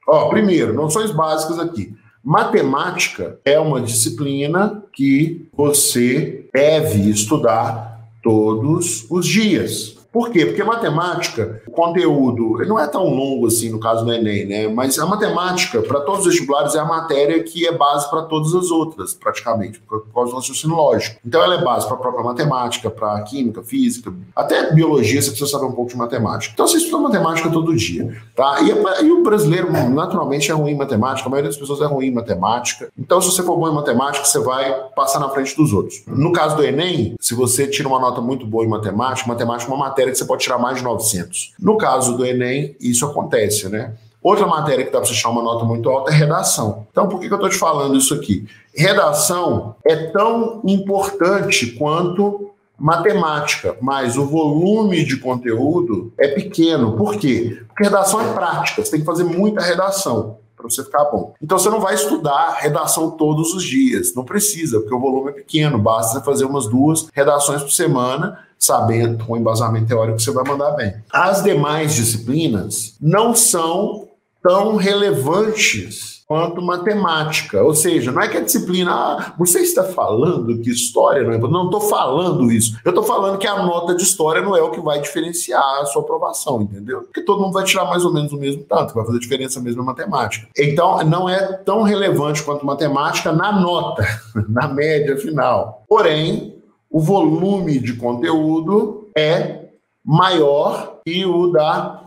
Ó, primeiro, noções básicas aqui. Matemática é uma disciplina que você deve estudar todos os dias. Por quê? Porque matemática, conteúdo, ele não é tão longo assim no caso do Enem, né? Mas a matemática, para todos os vestibulares, é a matéria que é base para todas as outras, praticamente, por causa do raciocínio lógico. Então ela é base para a própria matemática, para química, física, até biologia, você precisa saber um pouco de matemática. Então você estuda matemática todo dia, tá? E, e o brasileiro, naturalmente, é ruim em matemática, a maioria das pessoas é ruim em matemática. Então, se você for bom em matemática, você vai passar na frente dos outros. No caso do Enem, se você tira uma nota muito boa em matemática, matemática é uma matéria que você pode tirar mais de 900. No caso do Enem, isso acontece, né? Outra matéria que dá para você tirar uma nota muito alta é redação. Então, por que, que eu estou te falando isso aqui? Redação é tão importante quanto matemática, mas o volume de conteúdo é pequeno. Por quê? Porque redação é prática, você tem que fazer muita redação para você ficar bom. Então você não vai estudar redação todos os dias, não precisa, porque o volume é pequeno, basta você fazer umas duas redações por semana sabendo com embasamento teórico você vai mandar bem. As demais disciplinas não são tão relevantes quanto matemática. Ou seja, não é que a disciplina, ah, você está falando que história não é. Não estou falando isso. Eu estou falando que a nota de história não é o que vai diferenciar a sua aprovação, entendeu? Porque todo mundo vai tirar mais ou menos o mesmo tanto, vai fazer diferença mesmo na matemática. Então, não é tão relevante quanto matemática na nota, [LAUGHS] na média final. Porém, o volume de conteúdo é maior que o da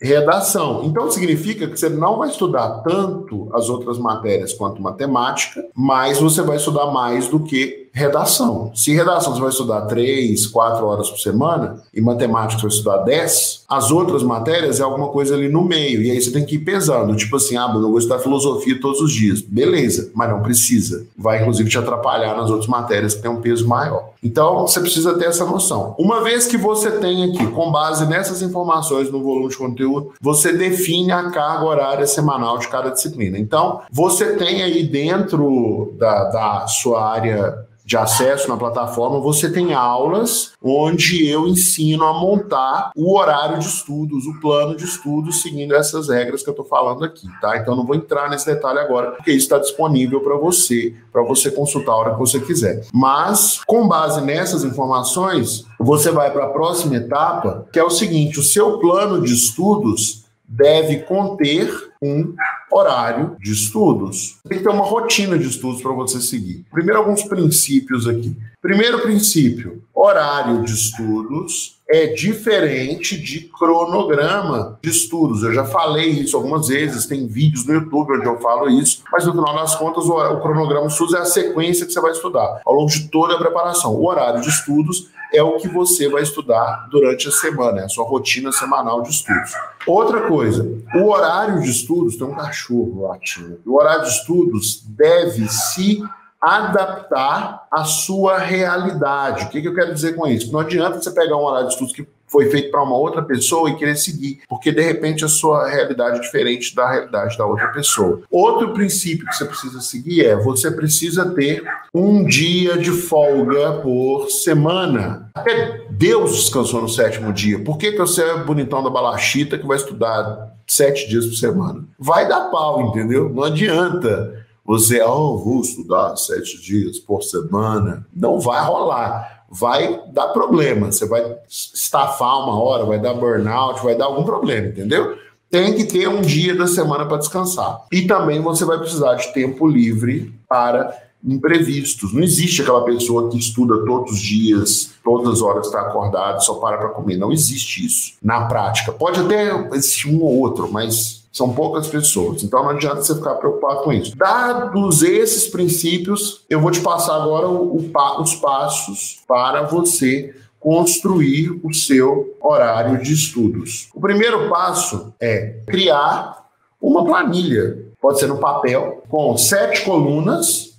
redação. Então significa que você não vai estudar tanto as outras matérias quanto matemática, mas você vai estudar mais do que redação. Se redação você vai estudar três, quatro horas por semana e matemática você vai estudar dez, as outras matérias é alguma coisa ali no meio. E aí você tem que ir pesando. Tipo assim, ah, eu vou estudar filosofia todos os dias. Beleza, mas não precisa. Vai inclusive te atrapalhar nas outras matérias que tem um peso maior. Então você precisa ter essa noção. Uma vez que você tem aqui, com base nessas informações no volume de conteúdo, você define a carga horária semanal de cada disciplina. Então, você tem aí dentro da, da sua área de acesso na plataforma, você tem aulas onde eu ensino a montar o horário de estudos, o plano de estudos, seguindo essas regras que eu estou falando aqui, tá? Então não vou entrar nesse detalhe agora, porque isso está disponível para você, para você consultar a hora que você quiser. Mas, com base nessas informações, você vai para a próxima etapa, que é o seguinte: o seu plano de estudos deve conter um horário de estudos. Tem que ter uma rotina de estudos para você seguir. Primeiro, alguns princípios aqui. Primeiro princípio: horário de estudos é diferente de cronograma de estudos. Eu já falei isso algumas vezes, tem vídeos no YouTube onde eu falo isso, mas no final das contas, o, cronograma de estudos é a sequência que você vai estudar ao longo de toda a preparação. O horário de estudos é o que você vai estudar durante a semana, é a sua rotina semanal de estudos. Outra coisa, o horário de estudos, tem um cachorro latindo, o horário de estudos deve se adaptar à sua realidade. O que, que eu quero dizer com isso? Não adianta você pegar um horário de estudos que foi feito para uma outra pessoa e querer seguir, porque de repente a sua realidade é diferente da realidade da outra pessoa. Outro princípio que você precisa seguir é você precisa ter um dia de folga por semana. Até Deus descansou no sétimo dia. Por que, que você é bonitão da balachita que vai estudar sete dias por semana? Vai dar pau, entendeu? Não adianta você, oh, vou estudar sete dias por semana. Não vai rolar vai dar problema. Você vai estafar uma hora, vai dar burnout, vai dar algum problema, entendeu? Tem que ter um dia da semana para descansar. E também você vai precisar de tempo livre para imprevistos. Não existe aquela pessoa que estuda todos os dias, todas as horas está acordado, só para para comer. Não existe isso na prática. Pode até existir um ou outro, mas são poucas pessoas, então não adianta você ficar preocupado com isso. Dados esses princípios, eu vou te passar agora o, o, os passos para você construir o seu horário de estudos. O primeiro passo é criar uma planilha, pode ser no papel, com sete colunas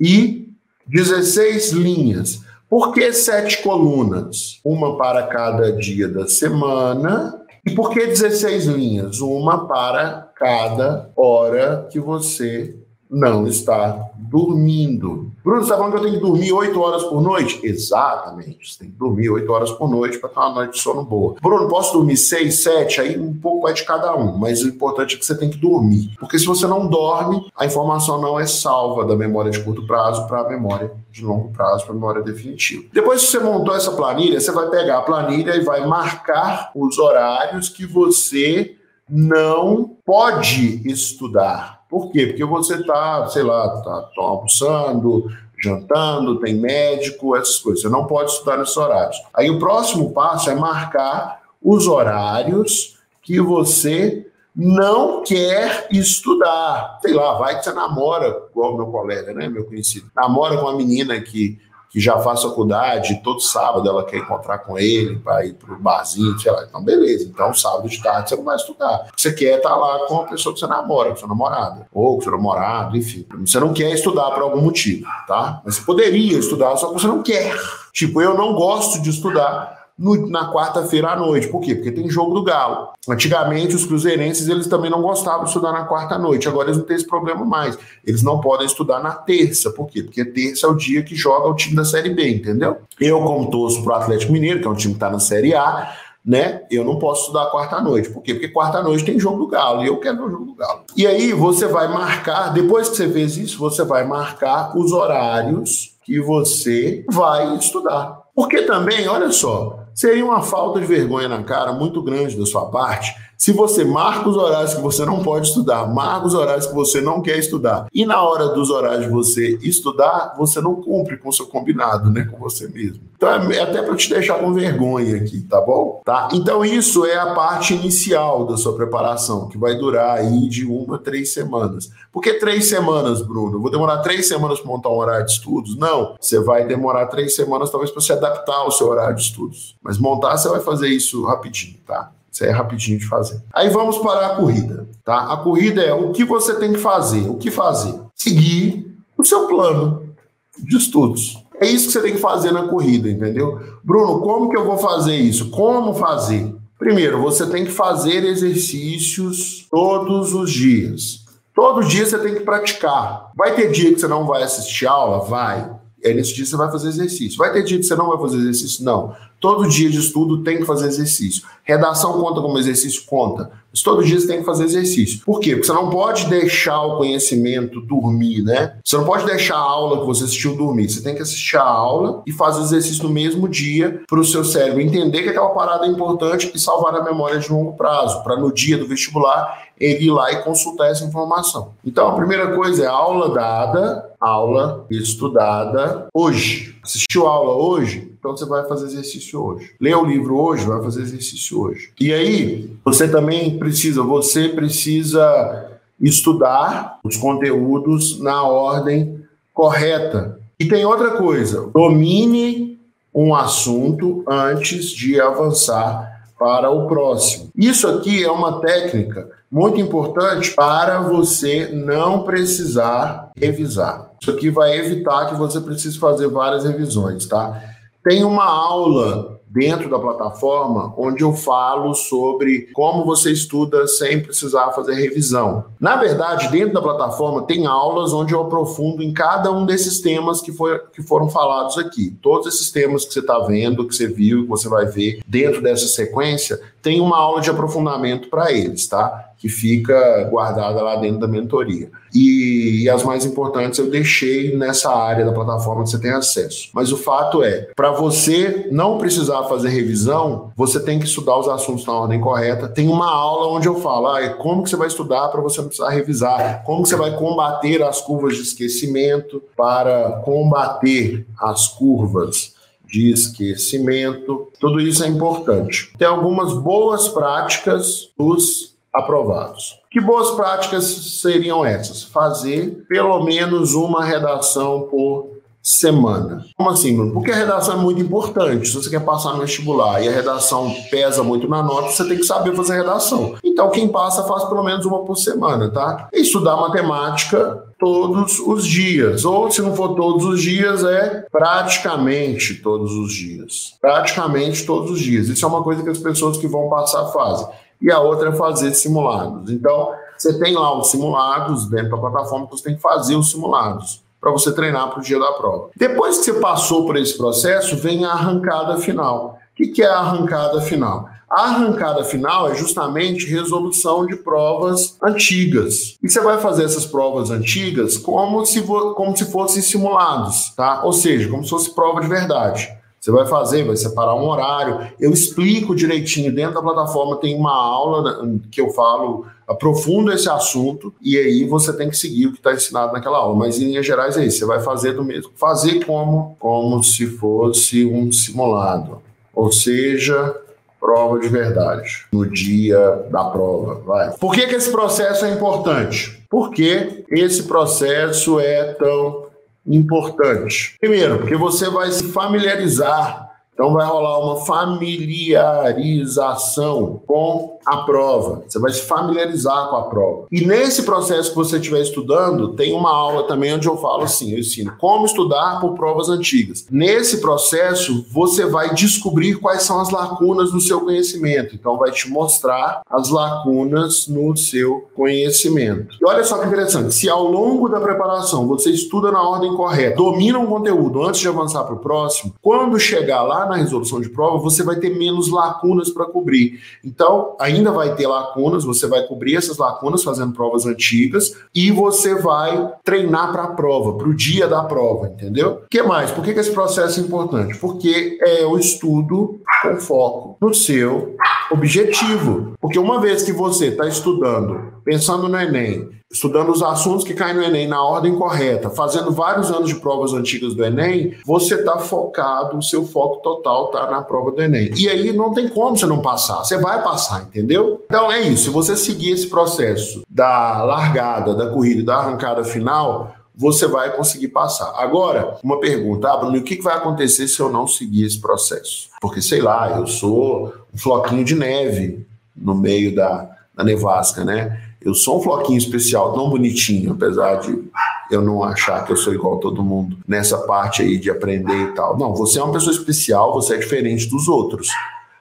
e 16 linhas. Por que sete colunas? Uma para cada dia da semana e por que 16 linhas? Uma para cada hora que você não está dormindo. Bruno, você está falando que eu tenho que dormir 8 horas por noite? Exatamente. Você tem que dormir 8 horas por noite para ter uma noite de sono boa. Bruno, posso dormir 6, 7? Aí um pouco vai de cada um, mas o importante é que você tem que dormir. Porque se você não dorme, a informação não é salva da memória de curto prazo para a memória de longo prazo, para a memória definitiva. Depois que você montou essa planilha, você vai pegar a planilha e vai marcar os horários que você não pode estudar por quê? Porque você está, sei lá, está tá almoçando, jantando, tem médico, essas coisas. Você não pode estudar nesses horários. Aí o próximo passo é marcar os horários que você não quer estudar. Sei lá, vai que você namora, igual meu colega, né, meu conhecido, namora com uma menina que que já faz faculdade, todo sábado ela quer encontrar com ele para ir para o barzinho, sei lá. Então, beleza. Então, sábado de tarde você não vai estudar. Você quer estar tá lá com a pessoa que você namora, com sua namorada, ou com seu namorado, enfim. Você não quer estudar por algum motivo, tá? Mas você poderia estudar, só que você não quer. Tipo, eu não gosto de estudar no, na quarta-feira à noite. Por quê? Porque tem jogo do Galo. Antigamente, os cruzeirenses eles também não gostavam de estudar na quarta noite. Agora eles não têm esse problema mais. Eles não podem estudar na terça. Por quê? Porque terça é o dia que joga o time da Série B, entendeu? Eu, como torço pro Atlético Mineiro, que é um time que está na Série A, né? Eu não posso estudar quarta-noite. Por quê? Porque quarta-noite tem jogo do Galo e eu quero ver o jogo do Galo. E aí você vai marcar, depois que você fez isso, você vai marcar os horários que você vai estudar. Porque também, olha só, Seria uma falta de vergonha na cara muito grande da sua parte se você marca os horários que você não pode estudar, marca os horários que você não quer estudar, e na hora dos horários você estudar, você não cumpre com o seu combinado, né, com você mesmo. Então é até para te deixar com vergonha aqui, tá bom? Tá? Então isso é a parte inicial da sua preparação, que vai durar aí de uma a três semanas. Por que três semanas, Bruno? Vou demorar três semanas para montar um horário de estudos? Não, você vai demorar três semanas talvez para se adaptar ao seu horário de estudos. Mas montar, você vai fazer isso rapidinho, tá? Isso é rapidinho de fazer. Aí vamos para a corrida, tá? A corrida é o que você tem que fazer. O que fazer? Seguir o seu plano de estudos. É isso que você tem que fazer na corrida, entendeu? Bruno, como que eu vou fazer isso? Como fazer? Primeiro, você tem que fazer exercícios todos os dias. Todo dia você tem que praticar. Vai ter dia que você não vai assistir aula? Vai. É nesse dia que você vai fazer exercício. Vai ter dia que você não vai fazer exercício? Não. Todo dia de estudo tem que fazer exercício. Redação conta como exercício? Conta. Mas todo dia você tem que fazer exercício. Por quê? Porque você não pode deixar o conhecimento dormir, né? Você não pode deixar a aula que você assistiu dormir. Você tem que assistir a aula e fazer exercício no mesmo dia para o seu cérebro entender que aquela parada é importante e salvar a memória de longo prazo, para no dia do vestibular ele ir lá e consultar essa informação. Então, a primeira coisa é aula dada, aula estudada hoje. Assistiu aula hoje? Então você vai fazer exercício hoje. Leu o livro hoje? Vai fazer exercício hoje. E aí, você também precisa, você precisa estudar os conteúdos na ordem correta. E tem outra coisa: domine um assunto antes de avançar para o próximo. Isso aqui é uma técnica muito importante para você não precisar revisar. Isso aqui vai evitar que você precise fazer várias revisões, tá? Tem uma aula dentro da plataforma onde eu falo sobre como você estuda sem precisar fazer revisão. Na verdade, dentro da plataforma tem aulas onde eu aprofundo em cada um desses temas que, foi, que foram falados aqui. Todos esses temas que você está vendo, que você viu, que você vai ver dentro dessa sequência, tem uma aula de aprofundamento para eles, tá? Que fica guardada lá dentro da mentoria. E, e, as mais importantes eu deixei nessa área da plataforma que você tem acesso. Mas o fato é, para você não precisar fazer revisão, você tem que estudar os assuntos na ordem correta. Tem uma aula onde eu falo, ah, como que você vai estudar para você não precisar revisar, como que você vai combater as curvas de esquecimento para combater as curvas de esquecimento. Tudo isso é importante. Tem algumas boas práticas dos aprovados. Que boas práticas seriam essas? Fazer pelo menos uma redação por semana. Como assim, Bruno? Porque a redação é muito importante. Se você quer passar no vestibular e a redação pesa muito na nota, você tem que saber fazer redação. Então, quem passa faz pelo menos uma por semana, tá? E estudar matemática todos os dias. Ou, se não for todos os dias, é praticamente todos os dias. Praticamente todos os dias. Isso é uma coisa que as pessoas que vão passar fazem. E a outra é fazer simulados. Então, você tem lá os simulados dentro da plataforma que você tem que fazer os simulados para você treinar para o dia da prova. Depois que você passou por esse processo, vem a arrancada final. O que é a arrancada final? A arrancada final é justamente resolução de provas antigas. E você vai fazer essas provas antigas como se, como se fossem simulados, tá? Ou seja, como se fosse prova de verdade. Você vai fazer, vai separar um horário. Eu explico direitinho dentro da plataforma, tem uma aula que eu falo, aprofundo esse assunto, e aí você tem que seguir o que está ensinado naquela aula. Mas em linhas gerais é isso, você vai fazer do mesmo. Fazer como, como se fosse um simulado. Ou seja, prova de verdade, no dia da prova. Vai. Por que, que esse processo é importante? Porque esse processo é tão importante. Primeiro, porque você vai se familiarizar então vai rolar uma familiarização com a prova. Você vai se familiarizar com a prova. E nesse processo que você estiver estudando, tem uma aula também onde eu falo assim, eu ensino como estudar por provas antigas. Nesse processo, você vai descobrir quais são as lacunas no seu conhecimento. Então vai te mostrar as lacunas no seu conhecimento. E olha só que interessante, se ao longo da preparação você estuda na ordem correta, domina um conteúdo antes de avançar para o próximo, quando chegar lá na resolução de prova, você vai ter menos lacunas para cobrir. Então, ainda vai ter lacunas, você vai cobrir essas lacunas fazendo provas antigas e você vai treinar para a prova, para o dia da prova, entendeu? O que mais? Por que, que esse processo é importante? Porque é o estudo com foco no seu objetivo. Porque uma vez que você está estudando, pensando no Enem, estudando os assuntos que caem no Enem na ordem correta, fazendo vários anos de provas antigas do Enem, você está focado, o seu foco total está na prova do Enem. E aí não tem como você não passar, você vai passar, entendeu? Então é isso, se você seguir esse processo da largada, da corrida, da arrancada final, você vai conseguir passar. Agora, uma pergunta, ah, Bruno, o que vai acontecer se eu não seguir esse processo? Porque, sei lá, eu sou um floquinho de neve no meio da, da nevasca, né? Eu sou um floquinho especial, tão bonitinho, apesar de eu não achar que eu sou igual a todo mundo nessa parte aí de aprender e tal. Não, você é uma pessoa especial, você é diferente dos outros.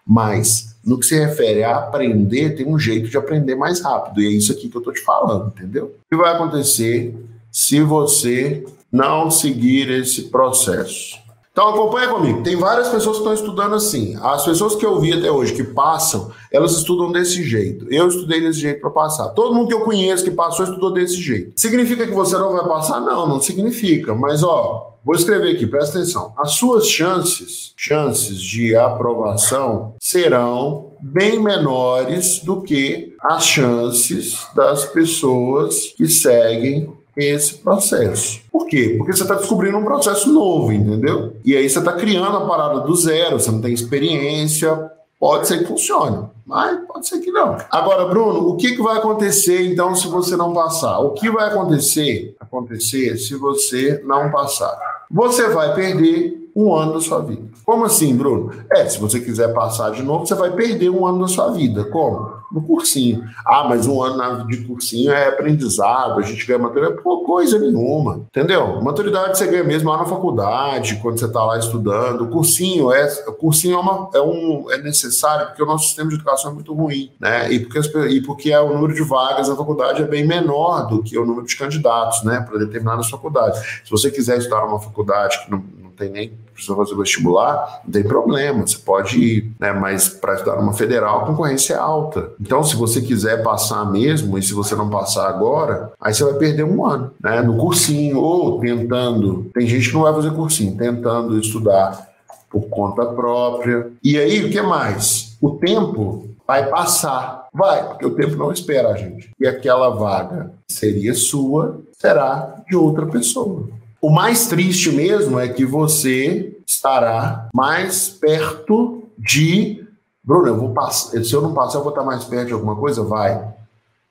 Mas no que se refere a aprender, tem um jeito de aprender mais rápido. E é isso aqui que eu tô te falando, entendeu? O que vai acontecer se você não seguir esse processo? Então acompanha comigo. Tem várias pessoas que estão estudando assim. As pessoas que eu vi até hoje que passam, elas estudam desse jeito. Eu estudei desse jeito para passar. Todo mundo que eu conheço que passou estudou desse jeito. Significa que você não vai passar? Não, não significa. Mas ó, vou escrever aqui, presta atenção. As suas chances, chances de aprovação serão bem menores do que as chances das pessoas que seguem esse processo. Por quê? Porque você está descobrindo um processo novo, entendeu? E aí você está criando a parada do zero, você não tem experiência, pode ser que funcione, mas pode ser que não. Agora, Bruno, o que, que vai acontecer então se você não passar? O que vai acontecer, acontecer se você não passar? Você vai perder um ano da sua vida. Como assim, Bruno? É, se você quiser passar de novo, você vai perder um ano da sua vida. Como? no cursinho. Ah, mas um ano de cursinho é aprendizado, a gente ganha maturidade. Pô, coisa nenhuma, entendeu? Maturidade você ganha mesmo lá na faculdade, quando você está lá estudando. O cursinho é, cursinho é, uma, é, um, é necessário porque o nosso sistema de educação é muito ruim, né? E porque, e porque é, o número de vagas na faculdade é bem menor do que o número de candidatos, né, para determinadas faculdades. Se você quiser estudar numa faculdade que não tem nem precisa fazer vestibular, não tem problema, você pode ir, né? Mas para estudar numa federal, a concorrência é alta. Então, se você quiser passar mesmo, e se você não passar agora, aí você vai perder um ano, né? No cursinho, ou tentando. Tem gente que não vai fazer cursinho, tentando estudar por conta própria. E aí, o que mais? O tempo vai passar. Vai, porque o tempo não espera a gente. E aquela vaga seria sua, será de outra pessoa. O mais triste mesmo é que você estará mais perto de. Bruno, eu vou passar. Se eu não passar, eu vou estar mais perto de alguma coisa? Vai.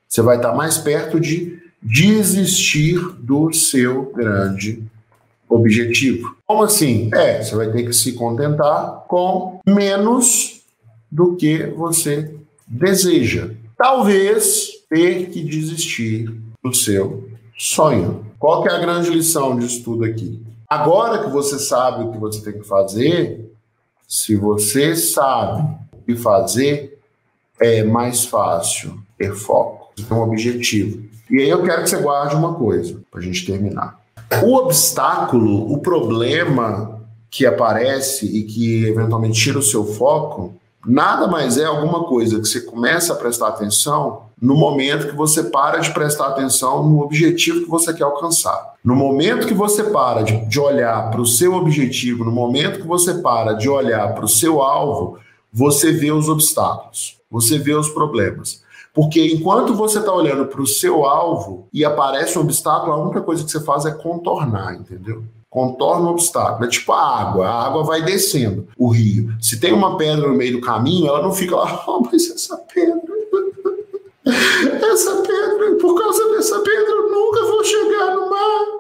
Você vai estar mais perto de desistir do seu grande objetivo. Como assim? É, você vai ter que se contentar com menos do que você deseja. Talvez ter que desistir do seu sonho. Qual que é a grande lição disso tudo aqui? Agora que você sabe o que você tem que fazer, se você sabe o que fazer, é mais fácil ter foco. Tem um objetivo. E aí eu quero que você guarde uma coisa, para a gente terminar. O obstáculo, o problema que aparece e que eventualmente tira o seu foco, nada mais é alguma coisa que você começa a prestar atenção no momento que você para de prestar atenção no objetivo que você quer alcançar. No momento que você para de, de olhar para o seu objetivo, no momento que você para de olhar para o seu alvo, você vê os obstáculos, você vê os problemas. Porque enquanto você está olhando para o seu alvo e aparece um obstáculo, a única coisa que você faz é contornar, entendeu? Contorna o obstáculo. É tipo a água. A água vai descendo o rio. Se tem uma pedra no meio do caminho, ela não fica lá, [LAUGHS] oh, mas essa pedra. Essa pedra, por causa dessa pedra, eu nunca vou chegar no mar.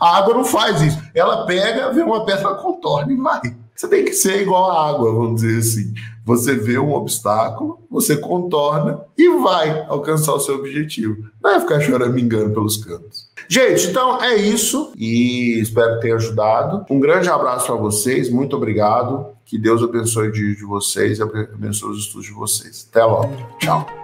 A água não faz isso. Ela pega, vê uma pedra, contorna e vai. Você tem que ser igual a água, vamos dizer assim. Você vê um obstáculo, você contorna e vai alcançar o seu objetivo. Não é ficar choramingando pelos cantos. Gente, então é isso e espero tenha ajudado. Um grande abraço para vocês, muito obrigado. Que Deus abençoe o dia de vocês e abençoe os estudos de vocês. Até logo. Tchau.